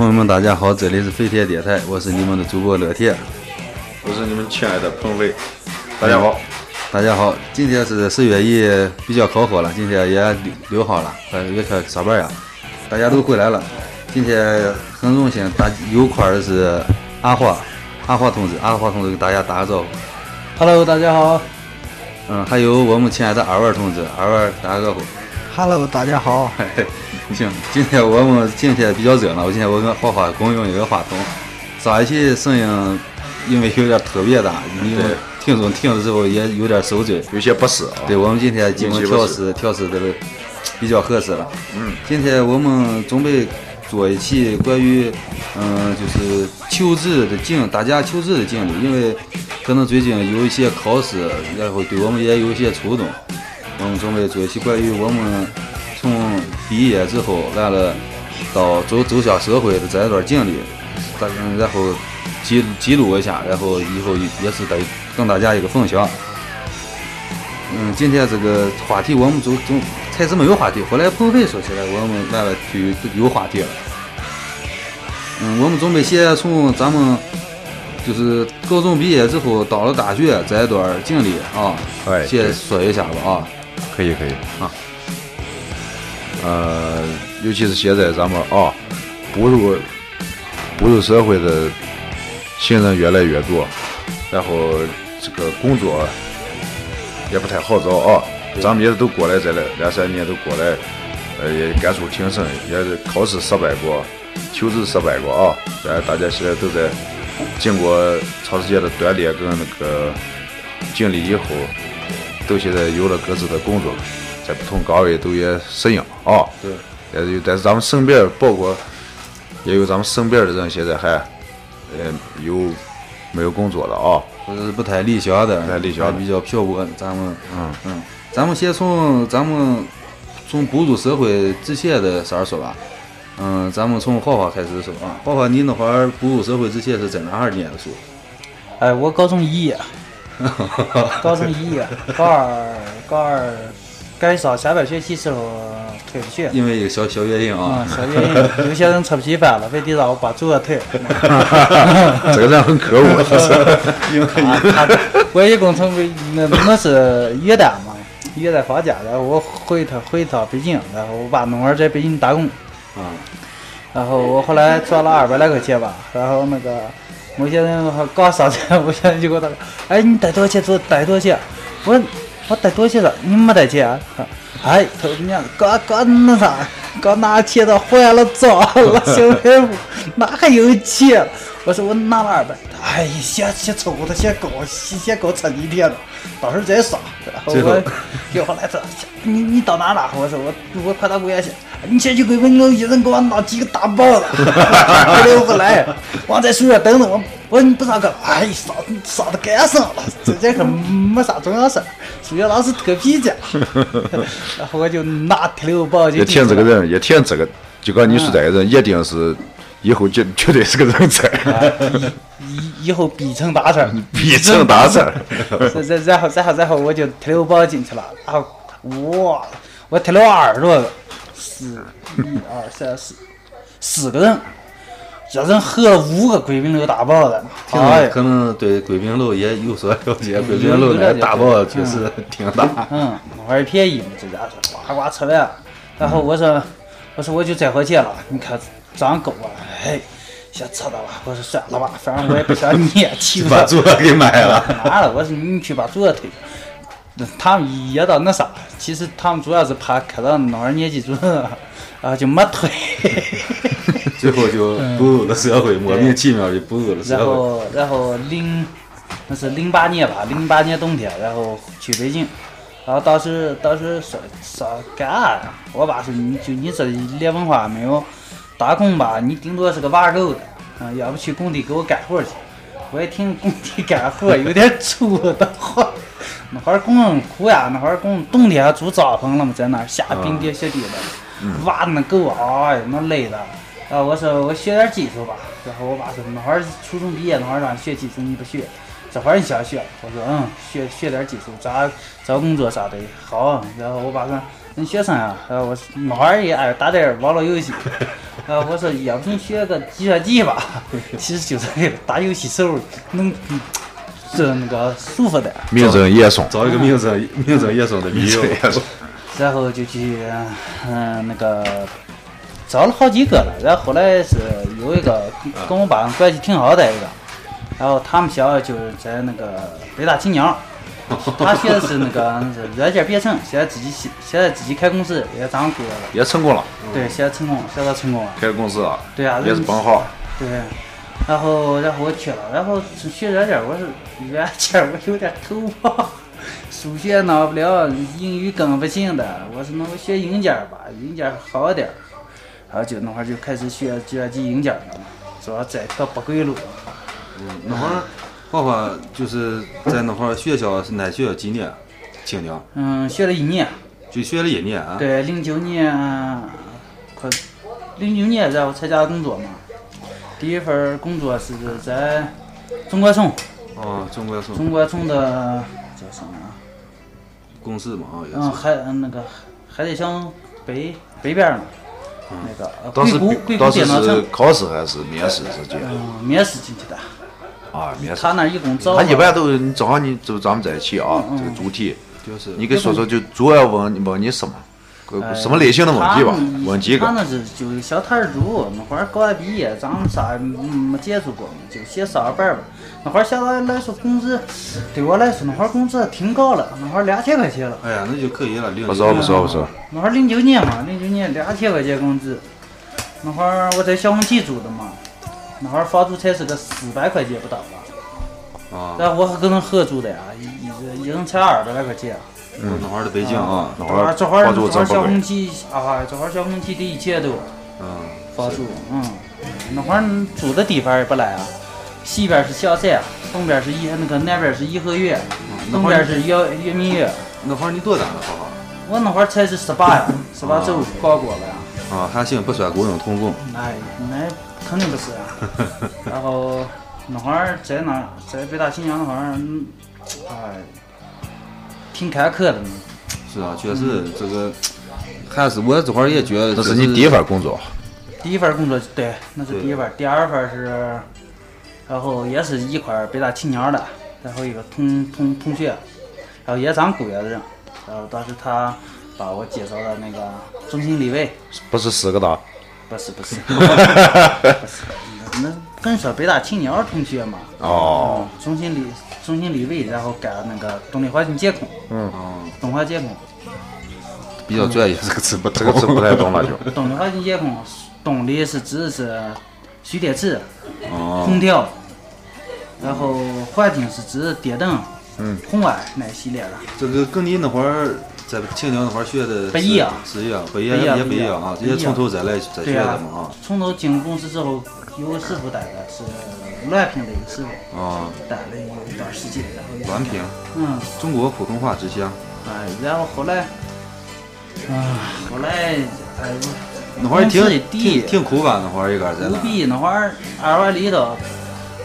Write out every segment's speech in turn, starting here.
朋友们，大家好，这里是飞天电台，我是你们的主播乐天，我是你们亲爱的鹏飞，大家好，大家好，今天是十月一，比较靠后了，今天也六六号了，快也快上班呀，大家都回来了，今天很荣幸，大有块的是阿华，阿华同志，阿华同志给大家打个招呼，Hello，大家好，嗯，还有我们亲爱的二娃同志，二娃打个招呼，Hello，大家好。行，今天我们今天比较热闹。今天我跟花花共用一个话筒。上一期声音因为有点特别大，你们听众听的时候也有点受罪，有些不适。对我们今天经过调试，调试的比较合适了。嗯，今天我们准备做一期关于嗯，就是求职的经，大家求职的经历，因为可能最近有一些考试，然后对我们也有一些触动。我们准备做一期关于我们。从毕业之后完了，到走走向社会的这一段经历，大然后记记录一下，然后以后也是得跟大家一个分享。嗯，今天这个话题我们就就开始没有话题，后来鹏飞说起来，我们完了就有话题了。嗯，我们准备先从咱们就是高中毕业之后到了大学这一段经历啊，先说一下吧啊。可以可以啊。呃，尤其是现在咱们啊，步入步入社会的新人越来越多，然后这个工作也不太好找啊。咱们也都过来这来两三年都过来，呃，也感触挺深，也是考试失败过，求职失败过啊。咱大家现在都在经过长时间的锻炼跟那个经历以后，都现在有了各自的工作。在不同岗位都也适应啊，对，但是但是咱们身边包括也有咱们身边的人现在还呃有没有工作的啊，或者是不太理想的，不太理想，比较漂泊。咱们嗯嗯，咱们先从咱们从步入社会之前的事儿说吧。嗯，咱们从华华开始说啊。华华，你那会儿步入社会之前是在哪儿念的书？哎，我高中一，高中一，高二高二。该上下半学期时候退不去，因为一个小小原因啊，小原因，有些人吃不起饭了，非得让我把作业退。这个人很可恶，因为他我一共从那那是元旦嘛，元旦放假，然后我回趟回趟北京，然后我爸弄儿在北京打工，啊，然后我后来赚了二百来块钱吧，然后那个某些人刚上车，某些人就给我打，哎，你带多少钱？走，带多少钱？我。我带多少钱了？你没带钱？哎，他娘刚刚那啥，刚拿钱的还了账了，小白虎哪还有钱？我说我拿了二百。哎呀，先先凑合，先搞，先先够撑几天了，到时候再上。然后我就后来说，你你到哪了？我说我我快到贵阳去。你先去贵宾楼，一人给我拿几个大包子。我不来，我在宿舍等着我。我说你不上课？哎，上上的干上了，这节课没啥重要事儿。数学老师特批假，然后我就拿提溜包就。也填这个人，也填这个，就刚你说这个人，一定是以后绝绝对是个人才。以以后必成大事儿，必成大事儿。然然后然后然后我就提溜包进去了，然后哇，我提了二十多个，四一二三四四个人。这人合五个贵宾楼大包子，可能对贵宾楼也有所了解。贵宾楼那大包确实挺大。嗯，玩儿便宜嘛，这家伙呱呱吃完。然后我说，我说我就再回去了，你看这样够啊？哎，先吃了吧。我说算了吧，反正我也不想念，气 把主要给买了。妈了，我说你去把主要退。他们也到那啥，其实他们主要是怕看到那会儿年级主任。啊，就没退，最后就步入了社会，莫名其妙就步入了社会。然后，然后零，那是零八年吧，零八年冬天，然后去北京，然后当时当时说说干啥呀？我爸说你就你这连文化没有，打工吧，你顶多是个挖沟的，嗯，要不去工地给我干活去。我一听工地干活有点粗的慌，那会儿工人苦呀，那会儿工冬天住帐篷了嘛，在那儿下冰天雪地的。挖那狗啊，那累的。然后我说我学点技术吧。然后我爸说那会儿初中毕业那会儿让你学技术你不学，这会儿你想学。我说嗯，学学点技术，找找工作啥的好。然后我爸说恁学生啊，呃，我那会儿也爱打点网络游戏，呃，我说要不你学个计算机吧，其实就是打游戏时候能嗯这那个舒服点。名正言顺，找一个名正名正言顺的理由。然后就去嗯、那个找了好几个了，然后后来是有一个跟我爸关系挺好的一个，然后他们学校就是在那个北大青鸟，他学的是那个是软件编程，现在自己现现在自己开公司，也涨过了，也成功了，对，现在成功，现在成功了，开公司啊，对啊，也是本行。对，然后然后我去了，然后学软件，我是软件我有点头跑，数学闹不了，英语更不行的，我是那我学硬件吧，硬件好点儿，然后就那会儿就开始学计算机硬件了嘛，主要这条不归路。那会儿，画画就是在那会儿学校是哪学校几年？青鸟嗯，学了一年，就学了一年啊。对，零九年快零九年然后参加工作嘛，第一份工作是在中国虫，哦，中国送中国虫的叫什么？公司嘛，啊也嗯，是。海嗯那个海得乡北北边儿呢，那个呃当时硅谷硅谷当时是电脑城，考试还是面试直接嗯，面试进去的。啊？面试。他那一共招他，一般都你正好你就咱们在一起啊，这个主题，就是你给说说，就主要问问你什么，个什么类型的问题吧？问几个？他那是就是小摊儿主，那会儿刚刚毕业，咱们啥也没接触过，就先上班儿吧。那会儿相对来说工资，对我来说那会儿工资挺高了，那会儿两千块钱了。哎呀，那就可以了，零不少不少不少。那会儿零九年嘛，零九年两千块钱工资，那会儿我在小红旗住的嘛，那会儿房租才是个四百块钱不到吧。啊。但我还跟人合租的呀，一一一人才二百来块钱。嗯，那会儿在北京啊，那会儿这会儿这会儿小红。旗啊，这会儿小红旗得一千多嗯，房租，嗯，那会儿住的地方也不赖啊，西边是小山，东边是颐那个南边是颐和园，东边是圆圆明园。那会儿你多大了，花花？我那会儿才是十八呀，十八周刚过了呀。啊，还行，不算雇佣童工。哎，那肯定不是啊。然后那会儿在那在北大青鸟那会儿，嗯哎，挺坎坷的。是啊，确实这个还是我这会儿也觉得这是你第一份工作，第一份工作对，那是第一份，第二份是，然后也是一块儿北大青鸟的，然后一个同同同学，然后也当雇员的人，然后当时他把我介绍到那个中心立委，不是四个大，不是不是，不是，那跟说北大青鸟同学嘛，哦，嗯，中心立中心立位，然后干那个动力环境监控，嗯，动画监控，比较专业，这个词不这个词不太懂了就。动力环境监控，动力是指的是蓄电池。哦，空调，然后环境是指电灯、嗯，红外那一系列的。这个跟你那会儿在青鸟那会儿学的不一样不一样不一样也不一样啊，这些不一样从头再来再学的嘛啊，从头进入公司之后，有个师傅带的是滦平的一个师傅，啊，带了有一段时间，然后滦平，嗯，中国普通话之乡。哎，然后后来，啊，后来哎，那会儿挺挺挺苦吧？那会儿一个人在五那。逼那会儿二环里头，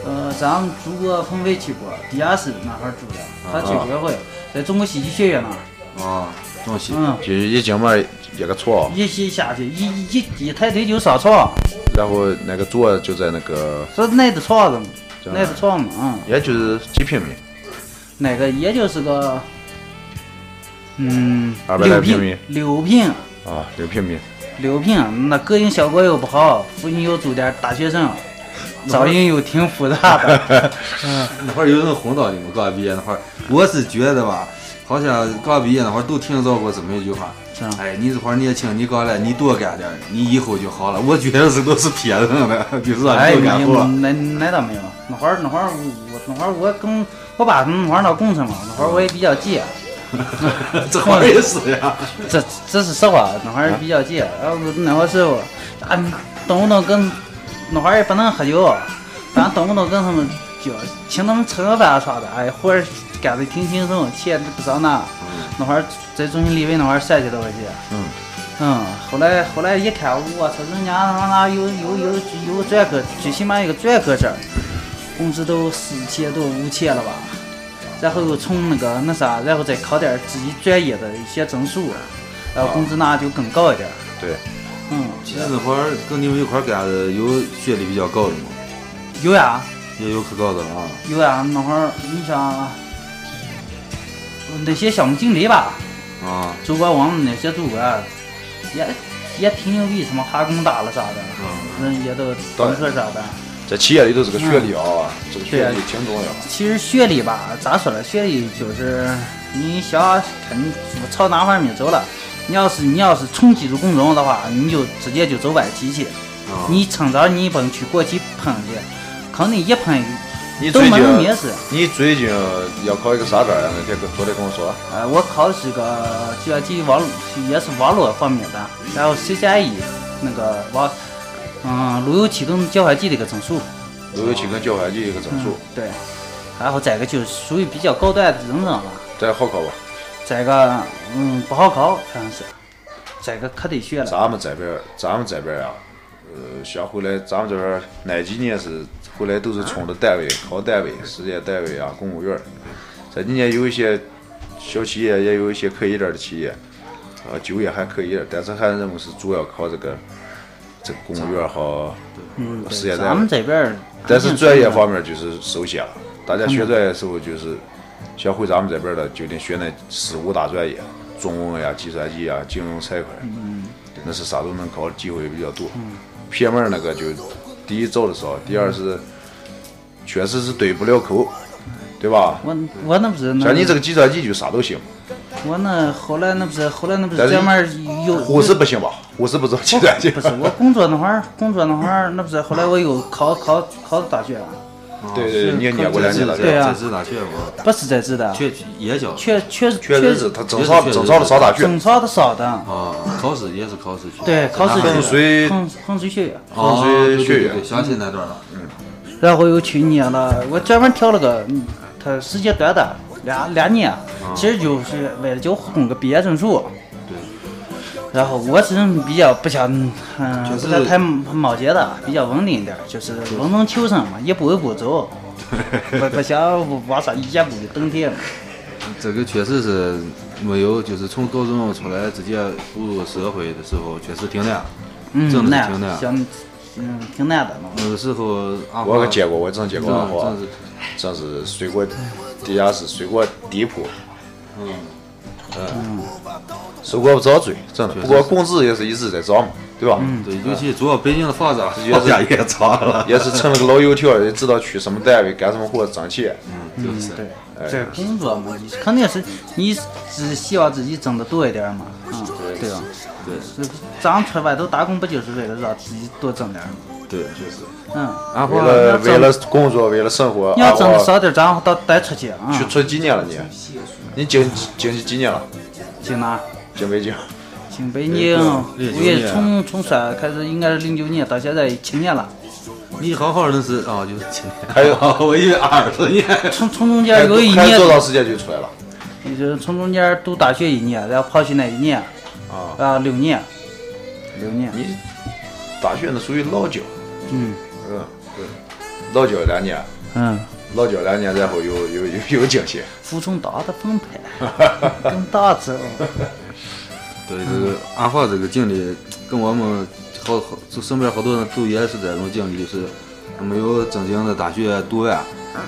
呃，咱们住过鹏飞去过，地下室那会儿住的，他去过一回，在中国戏剧学院那儿，啊，东西。嗯。就一进门一个床，一起下去，一一一抬腿就上床，然后那个桌就在那个，这那的床子嘛，这样挨着床嘛，嗯，也就是几平米，那个也就是个，嗯，200六平来平米，六平，啊，六平米。六平，那隔音效果又不好，附近又住点大学生，噪音又挺复杂的，那会儿有人哄到你们刚毕业那会儿，我是觉得吧，好像刚毕业那会儿都听到过这么一句话，哎，你这会儿年轻，你刚来，你多干点儿，你以后就好了。我觉得是都是骗人的，就是让哎，你多干没有，活。那那倒没有，那会儿那会儿我那会儿我跟我爸他们那会儿闹工程嘛，那会儿我也比较急。这会儿也是呀。这这是实话，那会儿比较急，然后那会儿时候，啊，动不动跟那会儿也不能喝酒，反正动不动跟他们就请他们吃个饭啥的，哎，活儿干的挺轻松，钱不少拿。那会儿在中心立委那会儿三千多块钱。嗯。嗯，后来后来一看，我操，人家他妈有有有有专科，最起码一个专科证，工资都四千多五千了吧？然后又从那个那啥，然后再考点儿自己专业的一些证书，然后工资拿就更高一点儿。对，嗯，其实那会儿跟你们一块干的有学历比较高的吗？有呀也有可高的了啊。有呀，那会儿你像那些项目经理吧，啊，主管我们那些主管也也挺牛逼，什么哈工大了啥的，嗯，人也都本科啥的。在企业里头这个学历啊，这个学历挺重要。其实学历吧，咋说呢？学历就是你想看你朝哪方面走了。你要是你要是纯技术工种的话，你就直接就走外企去。啊你趁早你甭去国企碰去，肯定一碰都你最近没有面试。你最近要考一个啥证啊？那天跟昨天跟我说，呃，我考的是个计算机网络，也是网络方面的，然后 CCIE 那个网，嗯，路由器跟交换机的一个证书。路由器跟交换机一个证嗯书，，对。然后再一个就是属于比较高端的认证了。这好考吧？再一个，嗯，不好考，反正是。再一个可得学了。咱们这边，咱们这边儿呀，呃，像回来咱们这边儿那几年是回来都是冲着单位考单位、事业单位啊、公务员儿。这几年有一些小企业，也有一些可以点儿的企业，啊，就业还可以点，但是还认为是主要靠这个这个公务员儿和事业单位咱们。这边儿，但是专业方面就是受限了。大家学专业的时候，就是像回咱们这边儿的，就得学那四五大专业，中文呀、计算机呀、金融、财会，那是啥都能考，机会比较多。偏门儿那个就第一找的少，第二是确实是对不了口，对吧？我我那不是那，像你这个计算机就啥都行，我那后来那不是后来那不是是专门儿有护士不行吧？护士不走计算机。不是我工作那会儿，工作那会儿那不是后来我又考考考的大学，对对对，你也念过两年大学，对啊不是在职的，确也叫确确确实是他正常正常的上大学。正常的上的，啊，考试也是考试去。对，考试那衡水衡衡水学院，哦，衡水学院对对对，想起那段了。嗯然后又去念了，我专门挑了个，嗯他时间短的两两年，其实就是为了就混个毕业证书。对。然后我这人比较不想，嗯，就是太冒险的，比较稳定一点，就是稳中求胜嘛，一步一步走，不不想往上一步就登天。这个确实是没有，就是从高中出来直接步入社会的时候，确实挺难。嗯，真的难挺难，像嗯挺难的那那个时候我华可见过，我真见过真是，真是睡过地下室，睡过地铺，嗯，嗯，受过不少罪，真的。不过工资也是一直在涨嘛，对吧？嗯对，尤其主要北京的房价也是房价也涨了。也是成了个老油条，也知道去什么单位干什么活挣钱。嗯，就是。对，哎这工作嘛，肯定是你只希望自己挣得多一点嘛，嗯，对吧？对是咱出外头打工不就是为了让自己多挣点儿吗？对，就是。嗯，为了为了工作，为了生活，你要挣的少点儿，咱到带出去啊。去出几年了你？你进进去几年了？进哪儿？进北京？进北京，我也从从算开始应该是零九年到现在七年了，你好好的是啊，就是七年。还有我以为二十年。从从中间有一年还多，长时间就出来了？也就是从中间读大学一年，然后跑去那一年，啊，啊六年，六年，你大学那属于老教，嗯嗯，对，老教两年，嗯。老教两年，然后又又又又进去。服从大的反派，跟大走。对这个阿华这个经历，跟我们好好就身边好多人都也是这种经历，就是没有正经的大学读完，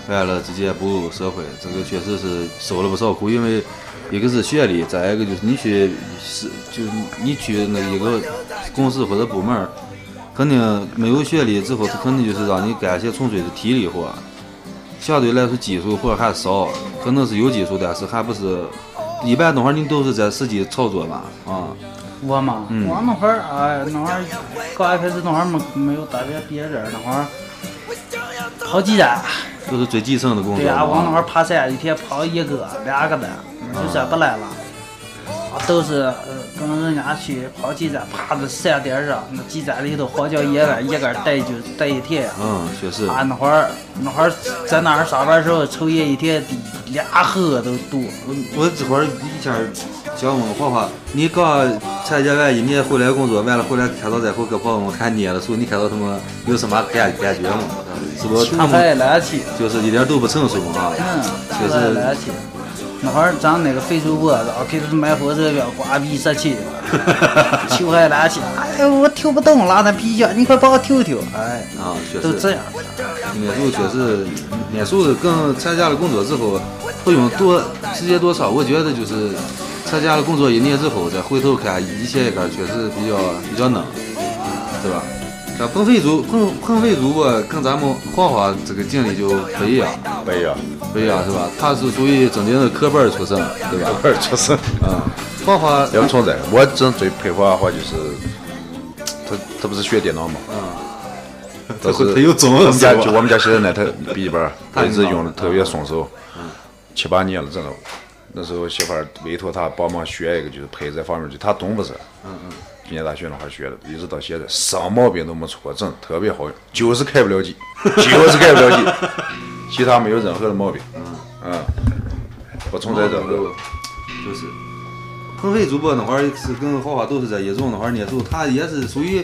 完了直接步入社会，这个确实是受了不少苦，因为一个是学历，再一个就是你去是就是你去那一个公司或者部门，肯定没有学历之后，他肯定就是让你干些纯粹的体力活，相对来说技术活还少，可能是有技术，但是还不是。一般那会儿你都是在实际操作吧，啊，我嘛，嗯我那会儿哎，那会儿刚一开始那会儿没没有大学毕业证儿，那会儿跑基站，都是最基层的工作。对啊，我那会儿爬山，一天跑一个两个的，就算不来了。啊都是呃跟人家去跑基站，爬到山顶上，那基站里头荒郊野外，一个人待就待一天。嗯，确实，啊，那会儿那会儿在那儿上班的时候，抽烟一天俩盒都多。我这会儿以前想问华华，你刚参加完一年回来工作，完了回来看到这后跟朋友们看捏的时候，你看到他们有什么感感觉吗？是不是他们，就是一点都不成熟啊？嗯，确实。那会儿咱那个非主播，然后给他买火车票，挂逼杀气，秋海拉起，哎呦我听不懂，拉他皮下，你快帮我听听，哎，啊，确实。都这样。那时候确实，那时候更参加了工作之后，不用多时间多长，我觉得就是参加了工作一年之后，再回头看以前一个确实比较比较嫩，对吧？像鹏飞主彭彭飞主播跟咱们花花这个经历就不一样，不一样，不一样是吧？他是属于正经的科班儿出身，对吧？不是确实。嗯，花花要不从这个，我真最佩服阿花就是，他他不是学电脑嘛，但是他有中文我们家就我们家现在那台笔记本儿，他一直用的特别顺手，七八年了真的。那时候媳妇儿委托他帮忙学一个，就是配这方面，就他懂不是？嗯嗯。今年大学那会儿学的，一直到现在，啥毛病都没出过，真特别好用，就是开不了机，就是开不了机，其他没有任何的毛病。嗯。不存在任何。就是鹏飞主播那会儿是跟花花都是在一中那会儿，念书他也是属于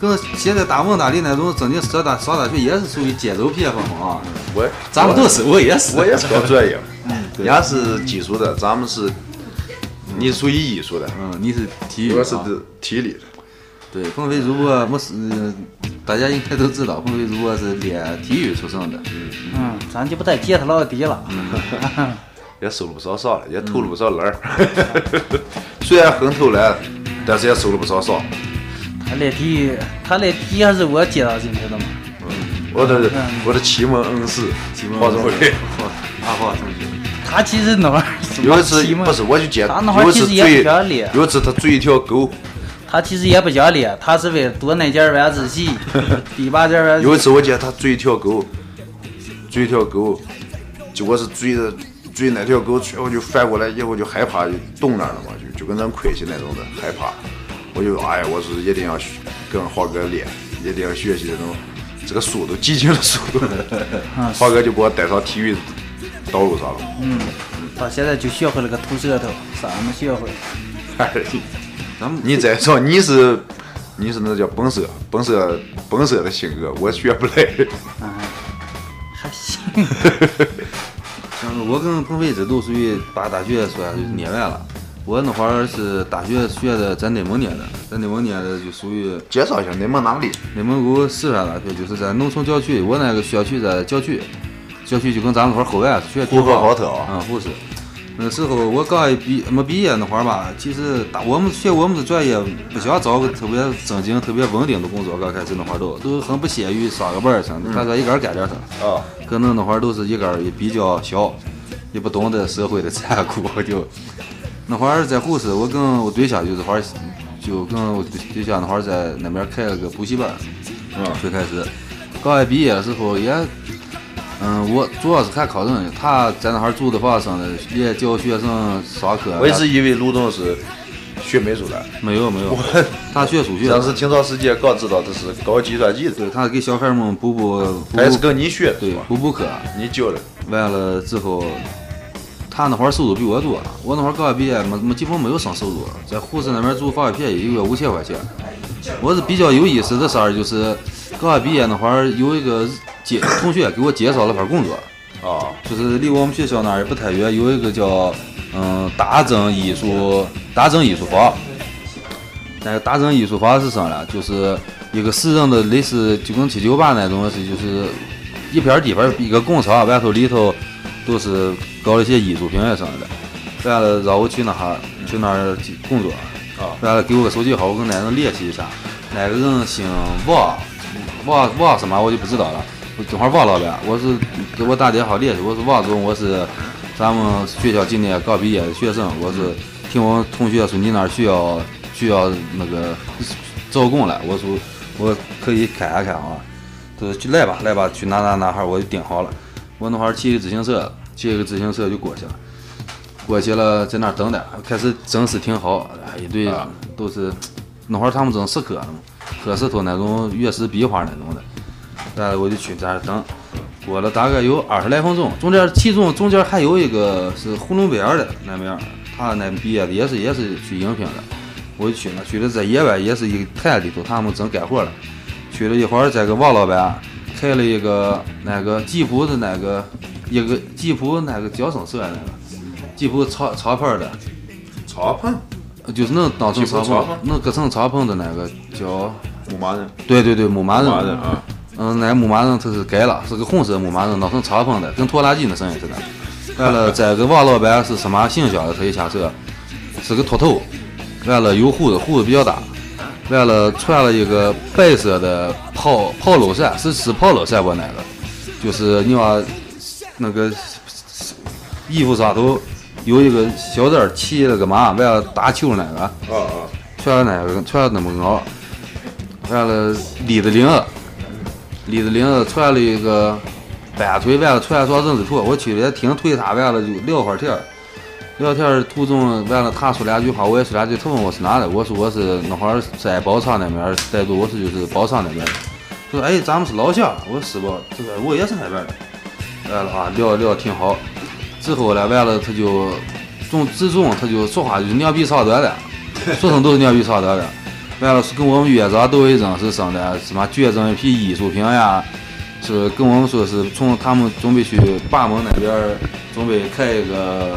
跟现在大蒙大利那种正经上大上大学也是属于节奏偏锋啊。我咱们都是，我也是，我也是搞专业，对人家是技术的，咱们是，你属于艺术的，嗯，你是体育啊我是体力的。对，鹏飞如果没是大家应该都知道，鹏飞如果是练体育出身的。嗯，咱就不再接他老底了。也收了不少少了，也投了不少篮儿。虽然很投篮，但是也收了不少少。他练体育，他练体育还是我介绍进去的嘛。我的嗯我的启蒙恩师启蒙华中伟，阿华同学，他其实那会儿 有一次不是我就见，他那会儿有一次其实也不追叫练，有一次他追一条狗，他其实也不叫练，他是为了多那件晚自习，第八件晚自习。有一次我见他追一条狗，追一条狗，结果是追着追那条狗，最后就翻过来以后就害怕，就冻那儿了嘛，就就跟咱亏气那种的害怕。我就哎呀，我是一定要学跟华哥练，一定要学习这种这个速度，激情的速度。华哥就给我带上体育道路上了。嗯，到现在就学会了个吐舌头，啥没学会。哎，咱们你再说你是你是那叫本色本色本色的性格，我学不来。哎，还行。像我跟鹏飞这都属于把大学算就是念完了。我那会儿是大学学的在内蒙念的，在内蒙念的就属于介绍一下内蒙哪里？内蒙古石川大学，就是在农村郊区。我那个校区在郊区，郊区就跟咱们那会儿后院学呼和浩特啊。嗯，护士。那时候我刚一毕没毕业那会儿吧，其实大我们学我们的专业不想找个特别正经、特别稳定的工作，刚开始那会儿都都很不屑于上个班儿什么的，他说一个人干点啥。啊，可能那会儿都是一个人也比较小，也不懂得社会的残酷，就。那会儿在护士，我跟我对象就这会儿就跟我对对象那会儿在那边开了个补习班，嗯。最开始。刚一毕业的时候也，嗯，我主要是看考证，他在那哈儿租的房生的，也教学生上课。我一直以为卢总是学美术的，没有没有，他学数学的，当时听到世界刚知道他是搞计算机的，对他给小孩们补补补他也是，跟你学的，对吧？补补课。你教的，完了之后，他那会儿收入比我多，我那会儿刚毕业，没没基本没有啥收入，在呼市那边住房也便宜，一个月五千块钱。我是比较有意思的事儿，就是刚毕业那会儿有一个介同学给我介绍了份工作，啊，就是离我们学校那儿也不太远，有一个叫嗯大正艺术大正艺术坊。那个大正艺术坊是啥呢？就是一个私人的，类似就跟七九八那种，是就是一片地方一个工厂，外头里头都是搞一些艺术品啊什么的。完了让我去那哈去那儿工作，啊完了给我个手机号，我跟那人联系一下。那个人姓王，王王什么我就不知道了。我正好忘了呗，我是给我打电话联系，我是王总，我是咱们学校今年刚毕业的学生，我是听我同学说你那儿需要需要那个招工了，我说我可以看一看啊，他说去来吧来吧，去哪哪哪哈儿我就定好了。我那会儿骑个自行车，骑个自行车就过去了。过去了，在那儿等待，开始整是挺好，哎一堆啊都是那会儿他们正石刻呢嘛，刻石头那种月石壁画那种的，然后我就去在那等，过了大概有二十来分钟，中间其中中间还有一个是呼伦贝尔的那边，他那毕业的也是也是去应聘的，我就去了，去了在野外也是一个田里头，他们正干活了，去了一会儿，这个王老板开了一个那个吉普的那个一个吉普那个叫什么车那个。吉普敞敞篷的，敞篷就是能当成敞篷能搁成敞篷的那个叫，牧马人，对对对，牧马人。牧马人啊，嗯，那牧马人他是改了，是个红色牧马人，弄成敞篷的，跟拖拉机那声音似的。完了，这个王老板是什么形象的？他一下车是个秃头，完了有胡子，胡子比较大，完了穿了一个白色的跑跑露衫，是是跑露衫不？那个就是你往那个衣服上头有一个小字儿，骑了个马，完了打球那个。啊啊，穿那个穿那么高，完了立子，立着领子穿了一个半腿，完了穿双人字拖。我去也挺推他，完了就聊会儿天儿，聊天儿途中完了他说两句话，我也说两句。他问我是哪的，我说我是那会儿在宝昌那边儿待住，我是就是宝昌那边的。他说哎，咱们是老乡，我说是不？这个我也是那边的。完了啊，聊聊挺好。之后呢，完了他就从自从他就说话就是娘比长短的。说声都是娘比长短的。完了是跟我们院长都会认识生的，什么捐赠一批艺术品呀，是跟我们说是从他们准备去厦门那边准备开一个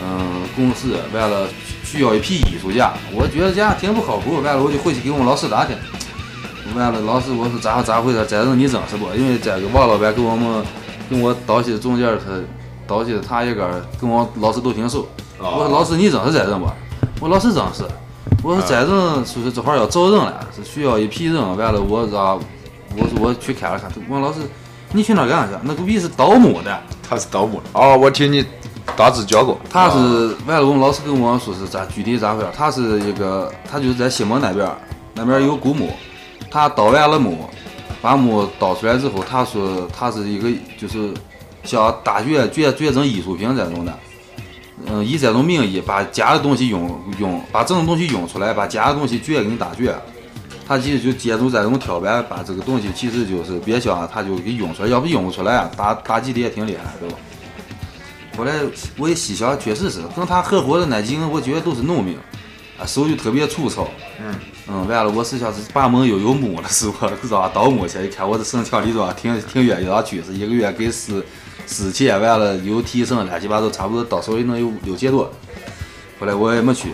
嗯公司，完了需要一批艺术家。我觉得这样挺不靠谱，完了我就回去给我们老师打听。完了，老师我说咋咋回事？这人你认识不？因为这个王老板跟我们跟我道谢中间儿他道谢他一个跟我老师都挺熟。我说老师你认识这人不？我老师认识。我说这人说是这会儿要招人了，是需要一批人。完了我让我说我去看了看，我说老师你去那干啥去？那个逼是盗墓的。他是盗墓的。哦，我听你大致讲过。他是完了，我们老师跟我说是咋具体咋回事？他是一个，他就是在西门那边儿，那边儿有古墓，他盗完了墓，把墓盗出来之后，他说他是一个就是像大学捐捐赠艺术品这种的，嗯，以这种名义把假的东西用用，把真的东西用出来，把假的东西捐给你大学。他其实就借助这种跳板，把这个东西其实就是别想他就给用出来，要不用不出来，打打击的也挺厉害，对吧？后来我也细想，确实是跟他合伙的那几个，我觉得都是农民，啊，手就特别粗糙。嗯嗯，完了，我是想是把门又有墓了，是吧？让盗墓去，一看我这身强力壮挺挺愿意让去，是一个月给四四千，完了有提成，乱七八糟，差不多到手里能有六千多。后来我也没去，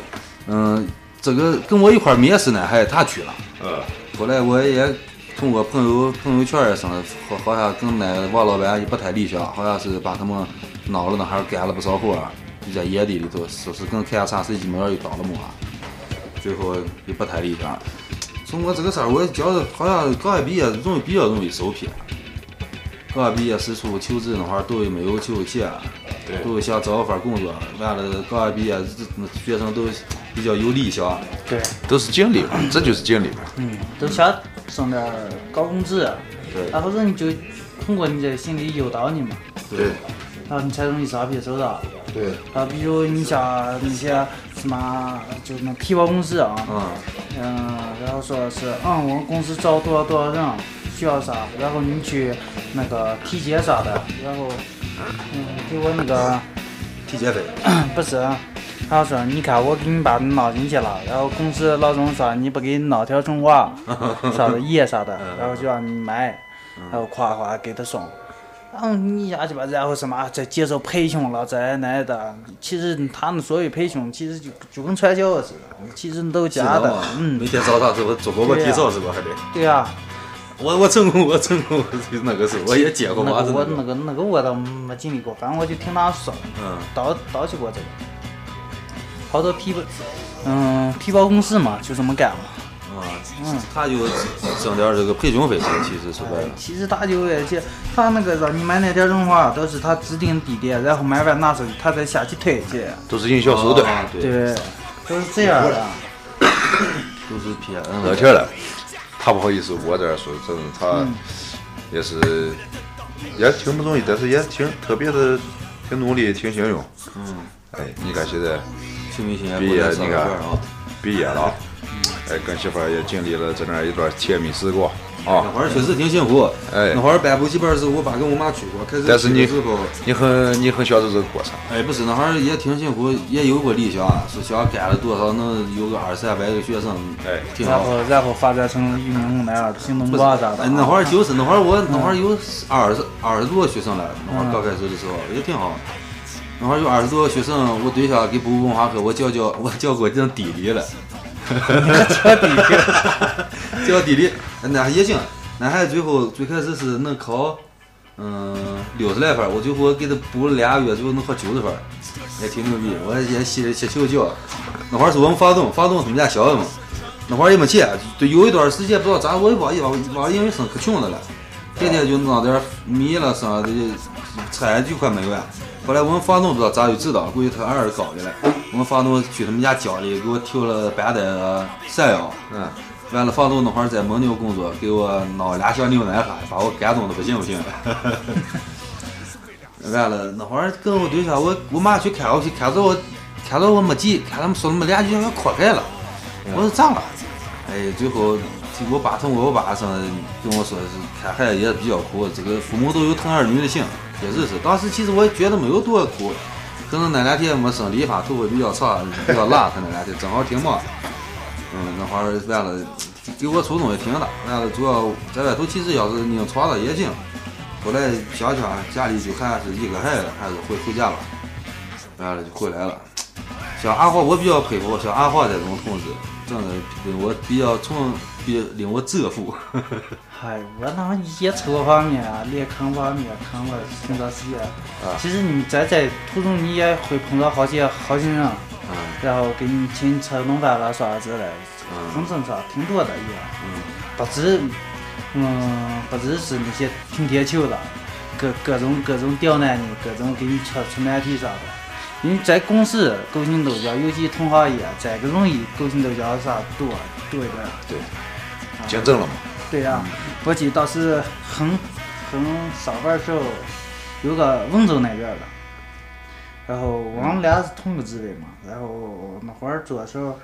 嗯，这个跟我一块儿面试呢，还他去了。嗯，后来我也通过朋友朋友圈儿上，好好像跟那王老板也不太理想，好像是把他们闹了那还干了不少活儿，就在野地里头，说是跟开茶水机门儿又当了墓啊，最后也不太理想。从我这个事儿，我觉得好像刚一毕业容易比较容易受骗。刚毕业四处求职那会儿都没有求钱，都想找份工作。完了，刚毕业那学生都比较有理想，对，都是经历嘛，这就是经历嘛。嗯，都想挣点儿高工资，对。然后人就通过你这心理诱导你嘛，对。然后你才容易诈骗收到。对，啊，比如你像那些什么，就那皮包公司啊，嗯，嗯，然后说是，嗯，我们公司招多少多少人，需要啥，然后你去那个体检啥的，然后，嗯，给我那个体检费。不是，他说你看我给你把你闹进去了，然后公司老总说你不给你闹条中华 啥的盐啥的，然后就让你买，然后夸夸给他送。然后你下去吧，然后什么再接受培训了，这那的，其实他们所谓培训，其实就就跟传销似的，其实都假的，嗯每，天早上是不是做广播体操是吧还得？对呀、我我成功，我成功，就那个时候我也接过嘛，那个是那个我那个那个我倒没经历过，反正我就听他说，嗯，叨叨起过这个，好多皮包，嗯，皮包公司嘛，就这么干嘛。啊，嗯他就挣点这个培训费，其实说白了，其实他就而且他那个让你买那点荣华都是他指定地点，然后买完拿出去，他再下去推去。都是营销手段。啊对，都是这样的。都是骗乐人。天了，他不好意思我这儿说，真的他也是也挺不容易，但是也挺特别的，挺努力，挺幸运。嗯，哎，你看现在？毕业，你看啊，毕业了，哎，跟媳妇儿也经历了这样一段甜蜜时光啊那。会儿确实挺辛苦。哎那会儿办补习班的时候，我爸跟我妈去过。开始但是你去的时候，你很你很享受这个过程。哎，不是那会儿也挺辛苦，也有过理想，是想干了多少能有个二三百个学生，哎挺好。然后然后发展成俞敏洪那样的行动广啥的哎，。那会儿就是那会儿我那会儿有二十二十多个学生了，那会儿刚开始的时候也挺好。那会儿有二十多个学生，我对象给补文化课，我教教我教过讲地理了，教地理，教地理那也行，那还最后最开始是能考嗯六十来分儿，我最后给他补了俩月，最后能考九十分儿，也挺牛逼。我也歇歇求教，那会儿是我们房东，房东他们家小子嘛，那会儿也没钱，就有一段时间不知道咋，我也忘记忘忘因为生可穷的了，天天就弄点米了啥的，菜就快没完。后来我们房东不知道咋就知道，估计他儿子搞的了。我们房东去他们家家里给我挑了半袋山药，嗯，完了房东那会儿在蒙牛工作，给我闹俩小牛奶喝，把我感动的不行不行的。完了那会儿跟我对象，我我妈去看我去，看着我看着我没急，看他们说他们俩就要扩开了，我说咋了？哎，最后我爸通过我爸上跟我说是看孩子也比较苦，这个父母都有疼儿女的心，确实是。当时其实我也觉得没有多苦，可能那两天没生理发，头发比较长，比较辣，他那两天正好挺忙。嗯，那会儿完了，给我触动也挺大。完了，主要在外头其实要是硬闯了也行。后来想想家里就还是一个孩子，还是回回家吧。完了就回来了。像阿华，我比较佩服像阿华这种同志，真的令我比较从比令我折服。嗨，我那演出方面啊，练坑方面坑了挺长时间。其实你在在途中你也会碰到好些好心人，嗯然后给你请吃弄饭了啥之类的，嗯很正常，挺多的也。嗯不止，嗯，不止是那些挺铁球的，各各种各种刁难你，各种给你出出难题啥的。因为在公司勾心斗角，尤其同行业，这个容易勾心斗角啥多多一点。对，见证了嘛。对呀、我记得当时很很上班的时候，有个温州那边的，然后我们俩是同个职位嘛，然后那会儿做的时候，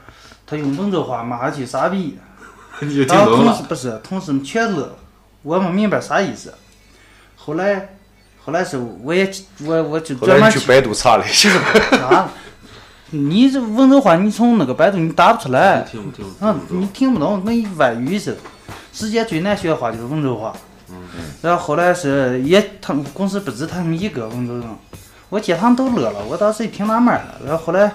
他用温州话骂起傻逼，你就听然后懂了。同事不是同事们全乐，我没明白啥意思。后来后来是我也我我就专门去百度查了一下，啊？你这温州话，你从那个百度你打不出来。听不听？嗯，你听不懂，跟外语似的。世界最难学的话就是温州话。嗯然后后来是也，他们公司不止他们一个温州人，我见他们都乐了，我当时也挺纳闷儿的。然后后来，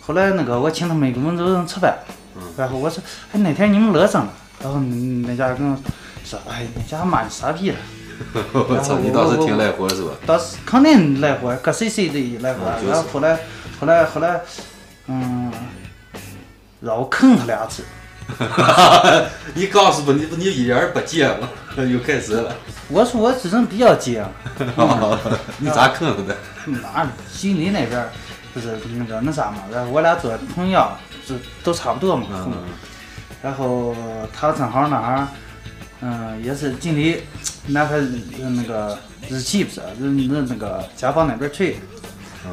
后来那个我请他们一个温州人吃饭，嗯然后我说，哎，那天你们乐上了。然后那家跟我说，哎，那家骂你傻逼了。我操，你当时挺来火是吧？当时肯定来火，搁谁谁的来火。嗯就是然后后来，后来后来，嗯，让我坑他俩次。你告诉不你不你一点儿不接了，又开始了。我说我这人比较犟，你咋坑的？那经理那边儿就是那个那啥嘛，然后我俩做同样，是都差不多嘛。嗯然后他正好那儿，嗯，也是经理拿他那个日期不是，那那那个甲方那边催，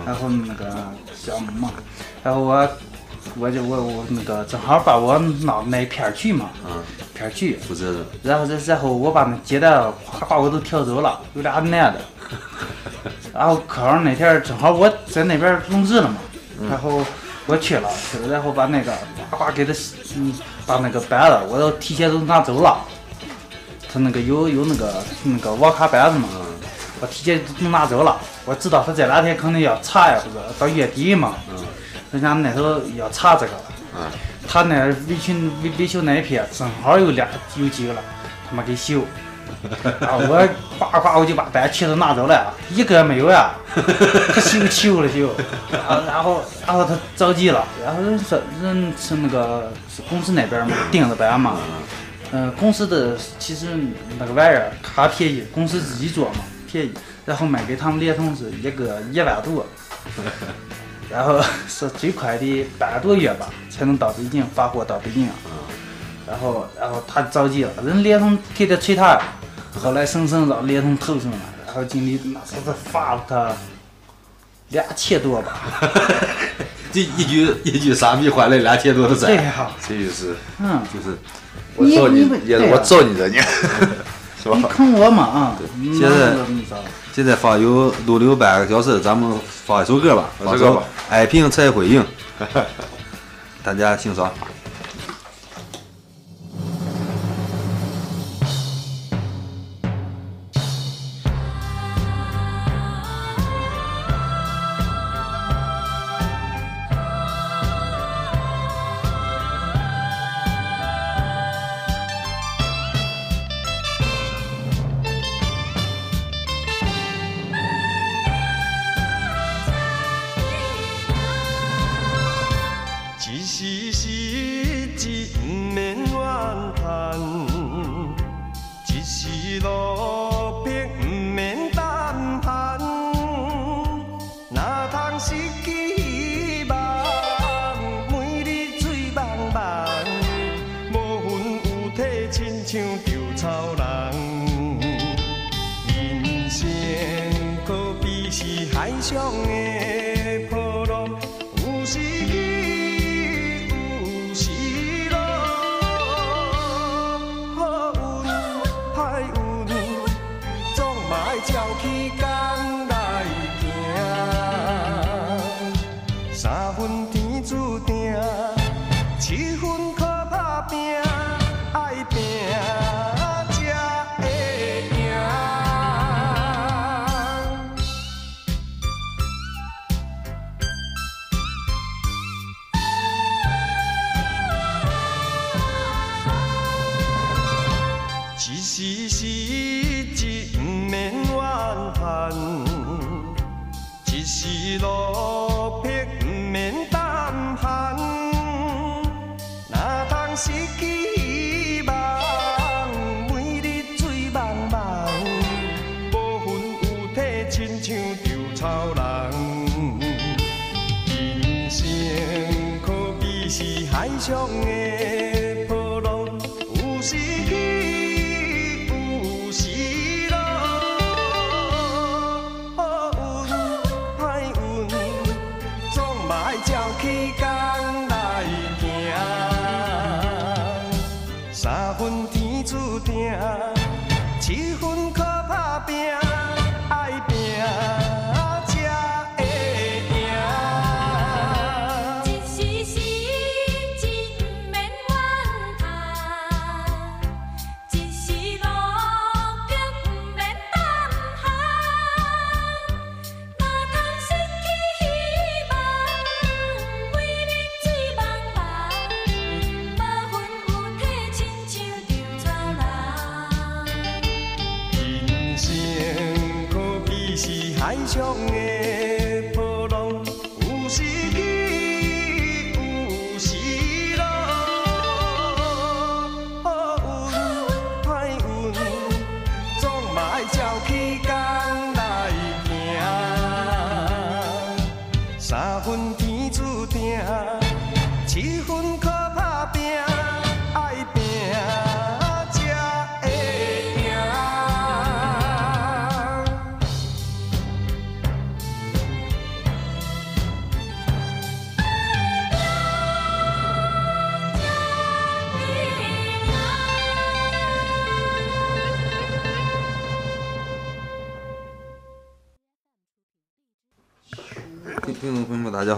然后那个项目嘛，然后我我就我我那个正好把我闹那片儿去嘛，嗯，片儿去，负责的。然后这然后我把那接待夸夸我都调走了，有俩男的。然后课上那天正好我在那边儿录制了嘛，然后我去了，去了然后把那个呱呱给他嗯把那个板子我都提前都拿走了。他那个有有那个那个网卡板子嘛，我提前都拿走了。我知道他这两天肯定要查呀，不是到月底嘛，人家那头要查这个。嗯，他那维修维维修那一片正好有俩有几个了，他妈给修。然 后我呱呱我就把板钳都拿走了，一个也没有呀，他修修了修。然后然后然后他着急了，然后人说人是那个是公司那边嘛订的班嘛，嗯、公司的其实那个玩意儿卡便宜，公司自己做嘛便宜，然后卖给他们联通是一个一万多。然后是最快的半个多月吧，才能到北京发货到北京啊。然后，然后他着急了，人联通天天催他，后来生生让联通投诉了，然后经理那时候罚了他两千多吧。这一句一句傻逼换来两千多的债，对呀、这就是嗯，就是我揍你也是我揍你的你，是吧你？坑我嘛啊！嗯现在现在放有录了有半个小时，咱们放一首歌吧，放首爱拼才会赢，大家欣赏。几乎，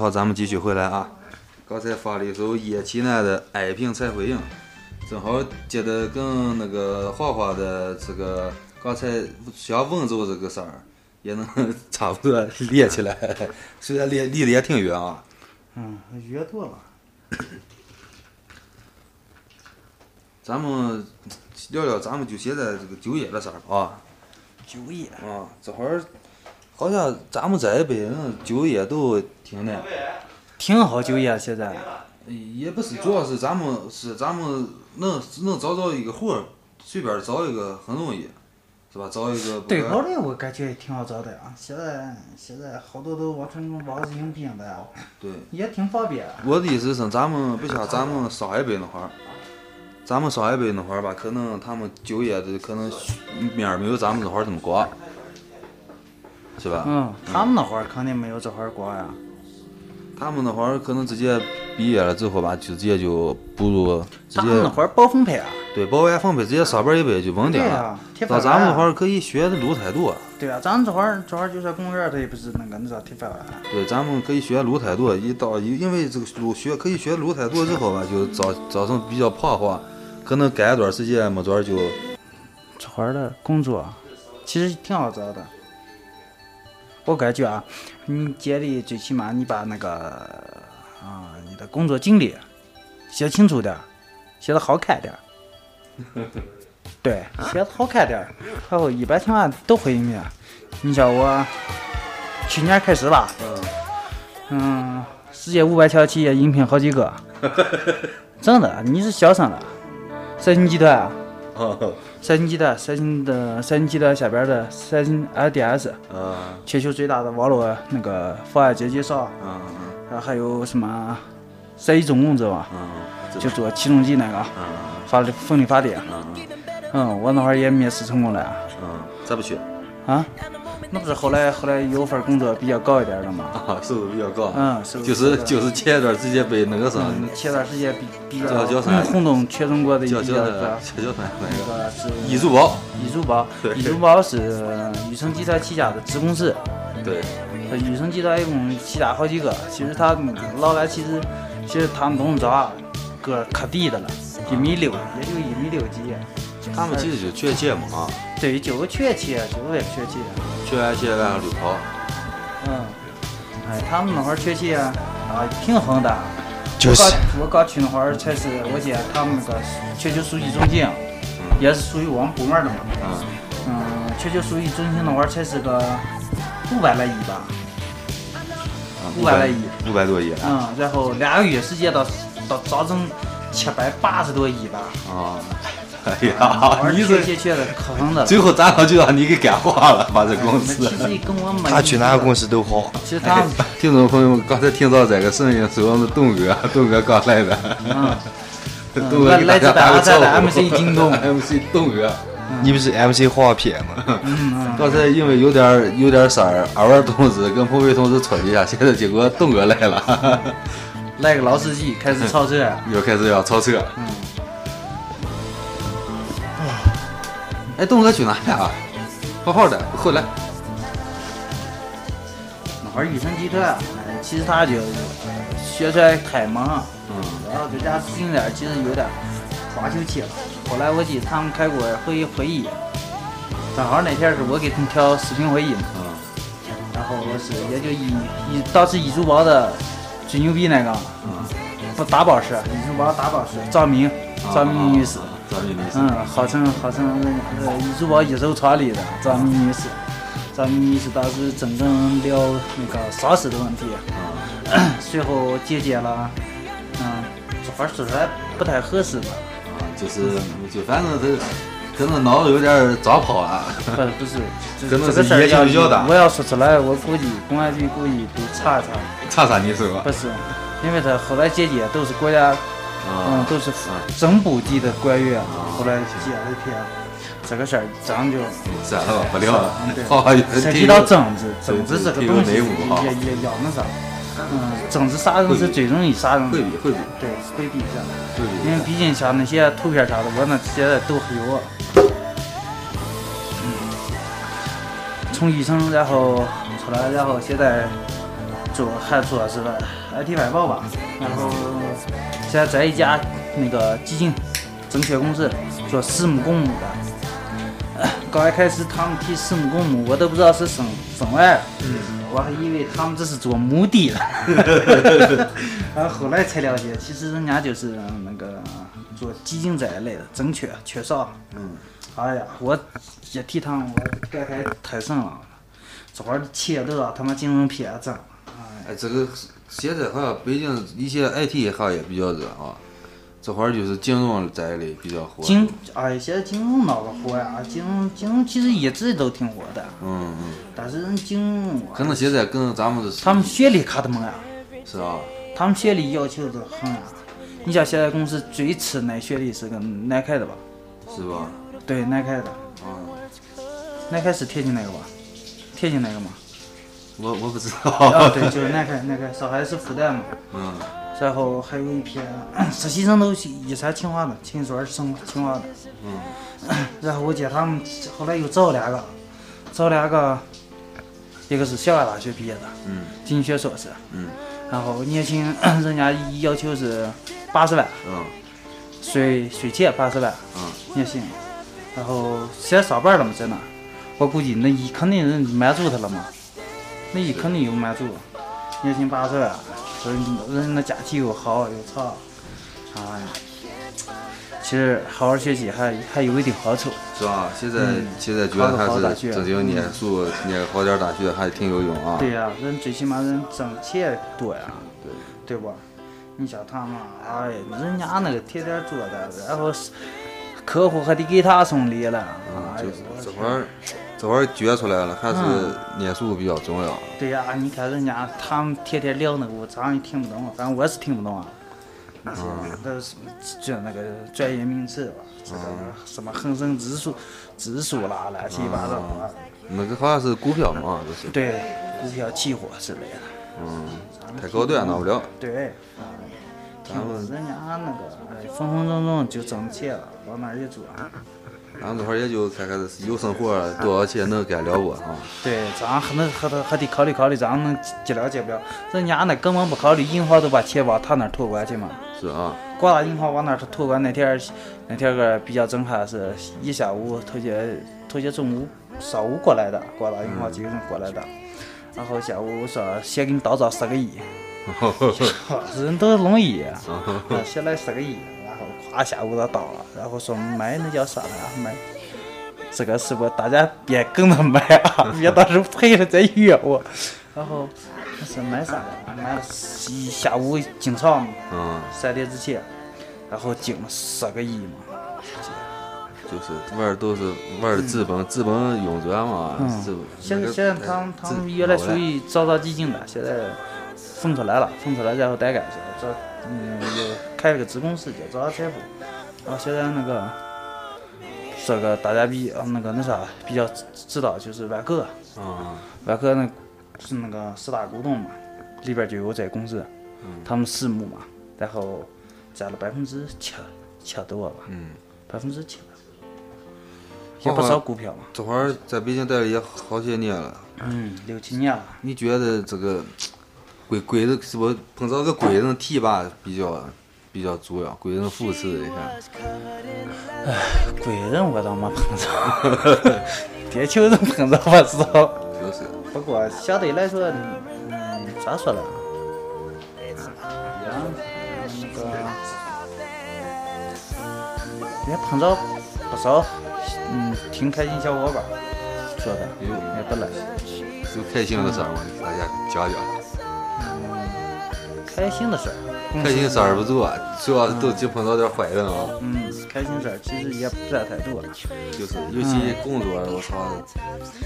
好，咱们继续回来啊。刚才发了一首叶启南的《爱拼才会赢》，正好接着跟那个华华的这个刚才想温州这个事儿，也能 差不多连起来，虽然离离得也挺远啊。嗯，远多了。咱们聊聊咱们就现在这个就业的事儿吧啊。就业，啊，这会儿好像咱们这一辈人就业都挺难。挺好就业现在。也不是，主要是咱们是咱们能能找到一个活儿，随便找一个很容易，是吧？找一个对口的我感觉也挺好找的啊。现在现在好多都往成网上应聘的，对。也挺方便。我的意思是，咱们不像咱们上一辈那会儿，咱们上一辈那会儿吧，可能他们就业的可能面儿没有咱们这会儿这么广，是吧？嗯，他们那会儿肯定没有这会儿广呀。他们那会儿可能直接毕业了之后吧，就直接就步入直接他们那会儿包分配啊。对包完分配，直接上班一辈就稳定了对到咱们这会儿可以学的路太多。对啊，咱这会儿这会儿就算公务员，他也不是那个你知道铁饭碗。对，咱们可以学路太多，一到因因为这个路学可以学路太多之后吧，就造造成比较彷徨，可能干一段时间没准儿就这会儿的工作其实挺好找的。我感觉啊，你简历最起码你把那个啊、你的工作经历写清楚点儿，写的好看点儿。对，写的好看点儿，然后一般情况下都会应聘。你像我去年开始吧，嗯，世界五百强企业应聘好几个，真的，你是小生了，三星集团啊。三星基的，三星的三星基的下边的三星 LDS，啊全球最大的网络那个方案接介绍，啊然后还有什么三一重工知道吧？嗯就做起重机那个啊发的风力发电。啊嗯，我那会儿也面试成功了呀。啊！咋不去？啊，那不是后来后来有份工作比较高一点的吗？啊，收入比较高。嗯，收入就是就是前一段时间被那个啥。嗯，前段时间比比较叫叫啥轰动全中国的一个叫啥叫叫啥那个易租宝，易租宝。对，易租宝是宇成集团旗下的子公司。对，宇成集团一共旗下好几个，其实他老板其实其实他们东子啊个可低的了，一米六，也就一米六几。他们其实就缺钱嘛，啊，对，就缺钱，就是缺钱。缺完钱然后就跑。嗯，哎，他们那会儿缺钱啊，挺横的。就是我刚我刚去那会儿才是，我记得他们那个全球数据中心，也是属于我们部门的嘛。嗯，嗯，全球数据中心那会儿才是个五百来亿吧。五百来亿，五百多亿嗯，然后两个月时间到到招整七百八十多亿吧。啊！哎呀你这缺钱缺的可狠的。最后咱俩就让你给干化了，把这公司。其实跟我没。他去哪个公？司都好。其实他，听众朋友们，刚才听到这个声音是我们东哥，东哥刚来的。嗯，东哥给大来自家打个招呼。MC 京东 MC 东哥。你不是 MC 黄片吗？刚才因为有点有点事儿，二娃同志跟彭伟同志处理一下，现在结果东哥来了，来个老司机开始超车。又开始要超车。嗯，哎，东哥去哪里啊？好好的，回来。那会儿裕成集团，哎其实他就宣传太忙，嗯，然后再加资金链儿其实有点花球气了。后来我记得他们开过会会议，正好那天是我给他们调视频会议嘛，嗯，然后我是也就一一当时易租宝的最牛逼那个，不打宝是易租宝打宝石赵明，赵明女士。赵嗯，号称号称呃易租宝一手创立的赵敏女士，赵敏女士当时真正聊那个上市的问题，随后借鉴了，嗯，这话说出来不太合适吧？啊，就是就反正这可能脑子有点儿早跑了。不不是，这可能是这个事儿野心比较大我要说出来，我估计公安局估计得查一查。查查你是吧？不是，因为他后来借鉴都是国家，嗯，啊，都是正部级的官员，后来接了一篇，这个事儿咱就。算了吧，不聊了。对。好，有涉及到政治，政治这个东西也也要那啥，嗯，政治杀人是最容易杀人的。回，避回避对，回避一下，回避。因为毕竟像那些图片啥的，我那现在都有啊。嗯，从医生然后出来，然后现在做还做的是 IT 外包吧，然后现在在一家那个基金证券公司做私募公募的。刚一开始他们提私募公募，我都不知道是什什么玩意儿，我还以为他们这是做墓地的，然后后来才了解，其实人家就是那个做基金这一类的证券券商。嗯，哎呀，我一提他们，我感慨太深了，这会儿钱都让他妈金融骗挣。哎，这个现在好像北京一些 IT 行业比较热啊，这会儿就是金融这一类比较火。金，哎，现在金融闹得火呀，金融金融其实一直都挺火的，嗯嗯，但是人金融可能现在跟咱们的他们学历卡的猛呀。是啊，他们学历要求的很啊。你像现在公司最次那学历是个南开的吧？是吧？对，南开的，啊，南开是天津那个吧？天津那个嘛？我我不知道啊，道。对，就是那个那个，上海是复旦嘛。嗯，然后还有一批实习生都是一三清华的，秦所生清华的。嗯。然后我见他们后来又找两个，找两个，一个是小外大学毕业的，嗯经济学硕士，嗯然后年薪 人家一要求是八十万，嗯税税前八十万嗯，年薪，然后现在上班了嘛，在那，我估计那一肯定人满足他了嘛，那一肯定有满足，年薪八十万，人人那家庭又好又长，哎呀，其实好好学习还还有一定好处，是吧？现在嗯现在觉得还是正经念书，念个好点大学还挺有用啊。对呀、人最起码人挣钱多呀，对对吧？你像他们，哎，人家那个天天做的，然后是客户还得给他送礼了，嗯，哎呦就是我的天这会儿这会儿觉出来了，还是嗯念书比较重要。对呀、你看人家他们天天聊那个，我咱也听不懂，反正我是听不懂啊。那些都是就那个专业名词吧，这个什么恒生指数、指数啦，乱七八糟的。那个好像是股票嘛，都是，对，股票、期货之类的。嗯，太高端闹不了。对，听说人家那个哎分分钟钟就挣钱了，往那儿一坐。俺们这会儿也就看看有生活多少钱能干了不啊？对，这样还能还得还得考虑考虑，这样能接了接不了。人家那根本不考虑，银行都把钱往他那儿托管去嘛。是啊，光大银行往那儿托管那天儿，那天儿个比较震撼是，一下午头些头些中午上午过来的，光大银行几个人过来的，然后下午说先给你到账十个亿，人都容易，先来十个亿，然后咵下午就到了，然后说买那叫啥呀？买这个是不大家别跟着买啊，别到时候赔了再怨我。然后那是买啥了一下午进场三点之前，然后进了十个亿嘛。就是玩儿都是玩儿资本，资本运转嘛，嗯。现在现在他们他们原来属于早早基金的，现在分出来了，分出来然后单干去了，这嗯又开了个子公司叫早早财富，然后现在那个这个大家比呃那个那啥比较知知道就是万科，啊，万科那是那个十大股东嘛，里边就有这公司，他们私募嘛，然后占了百分之七七多吧，嗯，百分之七，也不少股票嘛。这会儿在北京待了也好些年了，嗯，六七年了。你觉得这个贵贵人是不是碰着个鬼人提拔比较比较主要？鬼人扶持一下，贵人我倒没碰着，地球人碰着不少。就是不过相对来说，嗯，咋说呢？也那个也碰着不少，嗯，挺开心小伙伴说的，有也不赖。有开心的事儿我？给大家讲讲。开心的事儿，开心事儿不多，主要都就碰到点坏人啊。嗯，开心事儿其实也不算太多。就是尤其工作，我操，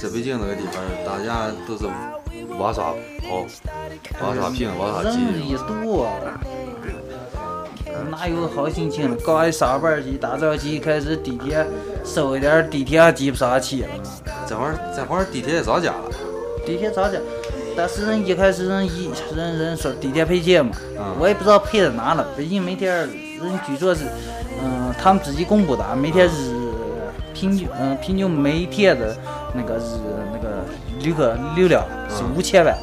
在北京那个地方，大家都是往上跑、往上拼，往上挤人机。一多，哪有好心情？刚一上班一大早起开始地铁收一点儿，地铁还挤不上去了。这会儿这会儿地铁也涨价了，地铁涨价，但是人一开始人一人人说地铁赔钱嘛，嗯我也不知道赔在哪了。北京每天人据说是，嗯、他们自己公布的，每天日平均嗯、平均每天的那个日那个旅客流量是五千万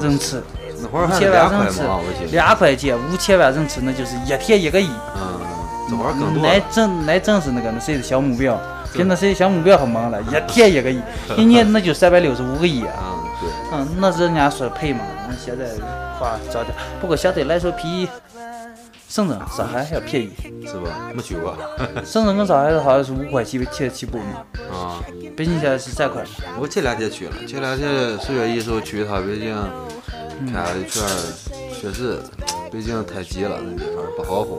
人次。那会儿还是五千两块万人次。两块钱，五千万人次，那就是一天一个亿。嗯，这会儿更多那了。真那真是那个那谁的小目标，比那谁小目标还猛了，一天一个亿，一年那就三百六十五个亿啊。嗯，那人家说赔嘛，那现在话涨价，不过相对来说比深圳、上海还要便宜。是吧？没去过。深圳跟上海好像是五块起起起步嘛，啊，北京现在是三块。我前两天去了，前两天十月一时候去一趟北京，看了一圈儿，确实北京太挤了，那地方不好混，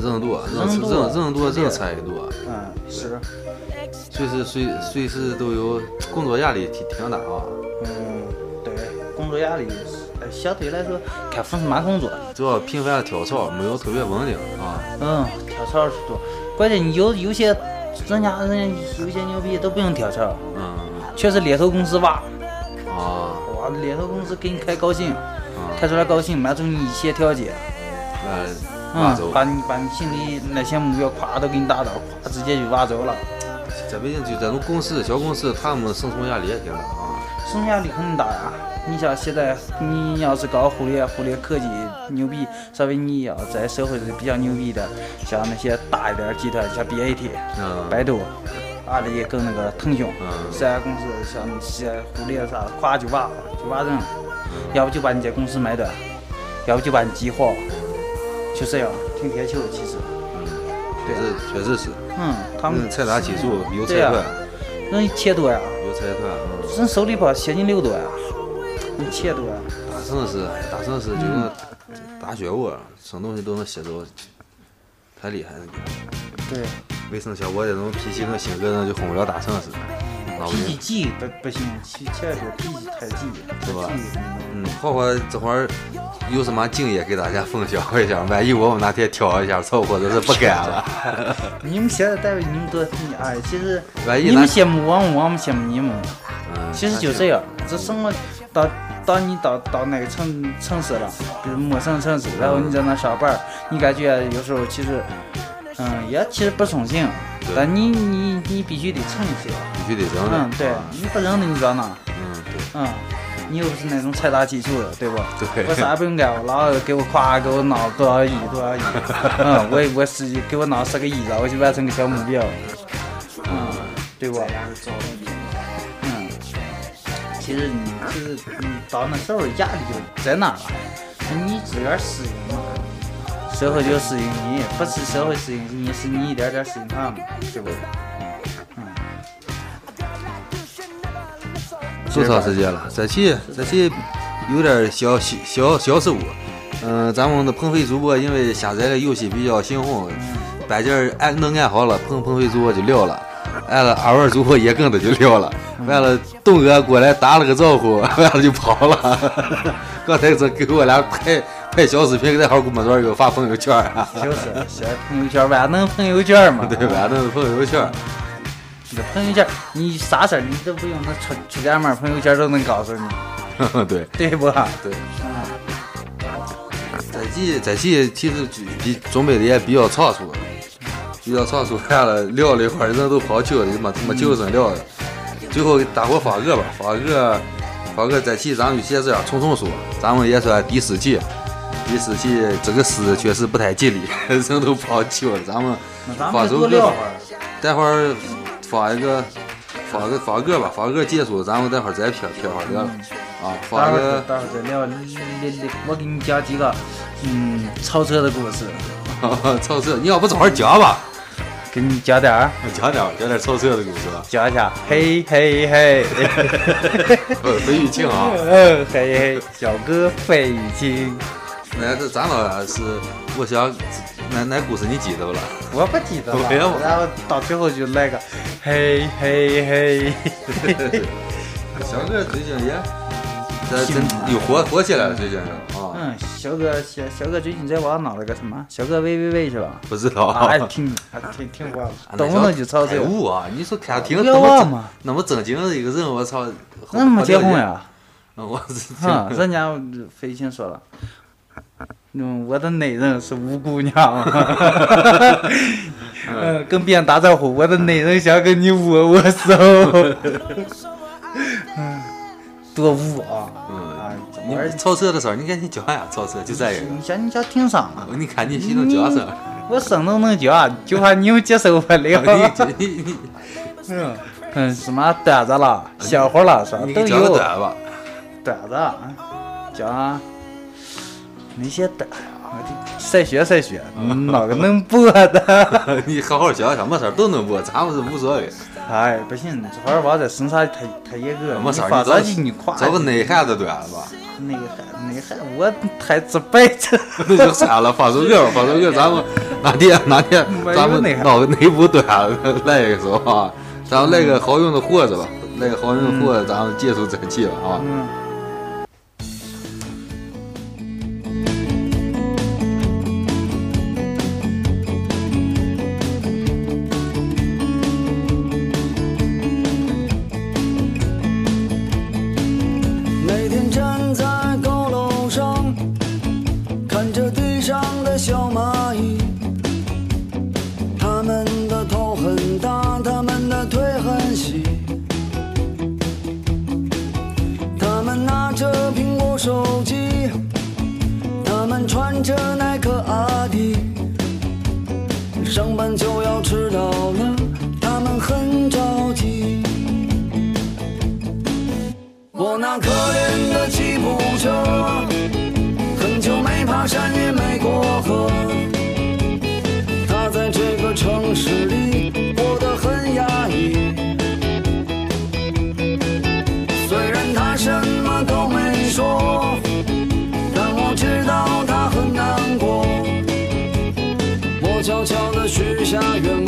人多，人人多人人多，人才也多，嗯，是，随时随随时都有工作压力挺挺大啊。作压力呃相对来说看分是蛮工作。主要频繁的跳槽，没有特别稳定啊。嗯，跳槽是多，关键你有有些人家人家有些牛逼都不用跳槽，嗯全是猎头公司挖，啊，哇，猎头公司给你开高薪，啊开出来高薪，满足你一些条件，那挖走嗯，。把你把你心里那些目标咵都给你达到，咵直接就挖走了，在北京就这种公司、小公司，他们生存压力也挺大啊。生存压力很大呀。你像现在，你要是搞互联互联科技牛逼，稍微你要在社会上比较牛逼的，像那些大一点儿集团，像 BAT、嗯，百度、阿里跟那个腾讯，嗯。这家公司像些互联啥的，咵就挖了，就挖人，要不就把你这公司买断，要不就把你激活，就这样，挺铁球的其实。对啊，这确实是。嗯，他们嗯，财大气粗，有财团，人钱多呀，有财团，嗯。人手里边现金流多呀，你钱多呀。大城市，大城市就是大漩涡，什么东西都能吸走，太厉害了。对，为什么像我这种脾气跟性格呢就混不了大城市？脾气赢，急不不行，千千万别脾气太急，是吧嗯，花花这会儿有什么经验给大家分享一下？万一我们哪天挑一下错，或者是不干了，你们现在单位你们多，你哎，其实你们羡慕我们，我们羡慕你们。嗯，其实就这样，这生活到当你到到那个城城市了，比如陌生城市，然后你在那上班，你感觉有时候其实，嗯，也其实不送行，但你你你必须得撑一些。必须得扔的。嗯，对，你不扔的你搁哪？嗯，对。嗯，你又不是那种财大气粗的，对不？对我啥也不用干，我老子给我夸给我闹多少亿多少亿，嗯，我我是给我闹十个亿了，我就完成个小目标，嗯，对不？嗯，其实你其实你到那时候压力就在那儿了，你自个儿适应嘛，社会就适应你，不是社会适应你，是你一点点适应他嘛，对不？多长时间了？这期这期有点小小小小失误。嗯、咱们的鹏飞主播因为下载的游戏比较新红，把劲儿按弄按好了，鹏鹏飞主播就撂了，按了二位主播也跟着就撂了。完了，东哥过来打了个招呼，完了就跑了。刚才这给我俩拍拍 小视频，在好跟没准又发朋友圈啊，就是现朋友圈万能朋友圈嘛，对吧？那是朋友圈。你这朋友圈，你啥事儿你都不用，他出出点门，朋友圈都能告诉你，对。对不？对。这期这期其实比准备的也比较仓促，比较仓促，完了聊了一会儿，人都跑去了，就没没精神聊了。最后给大伙发个吧，发个发个这期咱们就先这样，匆匆说，咱们也算第四期，第四期这个诗确实不太吉利，人都跑去了，咱们那咱发首歌。待会儿发一个发个发歌吧，发个结束，咱们待会儿再撇撇会儿聊啊，待会儿发个。待会儿再聊，我给你讲几个，嗯，超车的故事，超车，你要不早点讲吧？给你讲点儿，讲点儿讲点超车的故事吧。讲一下，嘿嘿嘿，呃，费玉清啊，嗯，嘿嘿，小哥费玉清，那这咱们是，我想，那那故事你记得不啦？我不记得了然后到最后就来个，嘿嘿嘿，小哥最近也，这真又火火起来了，最近啊，嗯，小哥小小哥最近在网上闹了个什么？小哥喂喂喂是吧？不知道啊，还挺还挺挺火的，那动不动就吵太这个。污啊！你说看听不那么那么正经的一个人，我操，那么结婚？呀？嗯，我是哈，人家飞行说了，嗯，我的内人是五姑娘，嗯，跟别人打招呼，我的内人想跟你握握手，嗯，多污啊！嗯。你玩意儿超车的时候，你赶紧叫呀，超车就这样。你想你想挺上啊，你看你系统教声，我声都能教，就怕你们接受不了。你你你。嗯嗯，什么段子了、笑话了，是吧？都有。段子啊，讲那些段，我得筛选筛选，哪个能播的。你好好教一下，没事儿都能播，咱们是无所谓。哎，不行，这玩意儿娃在身上太太严格，没事找个内涵的段子吧，那个还那个还我太直白了。那就算了，放首歌吧，放首歌，咱们 哪天哪天咱们内个内部段子来一首啊，咱们来个好用的活着吧，来个好用的活着，咱们结束这期吧啊。嗯。下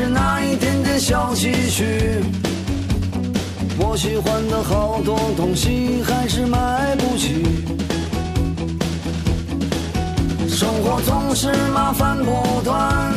是那一点点小积蓄。我喜欢的好多东西还是买不起。生活总是麻烦不断，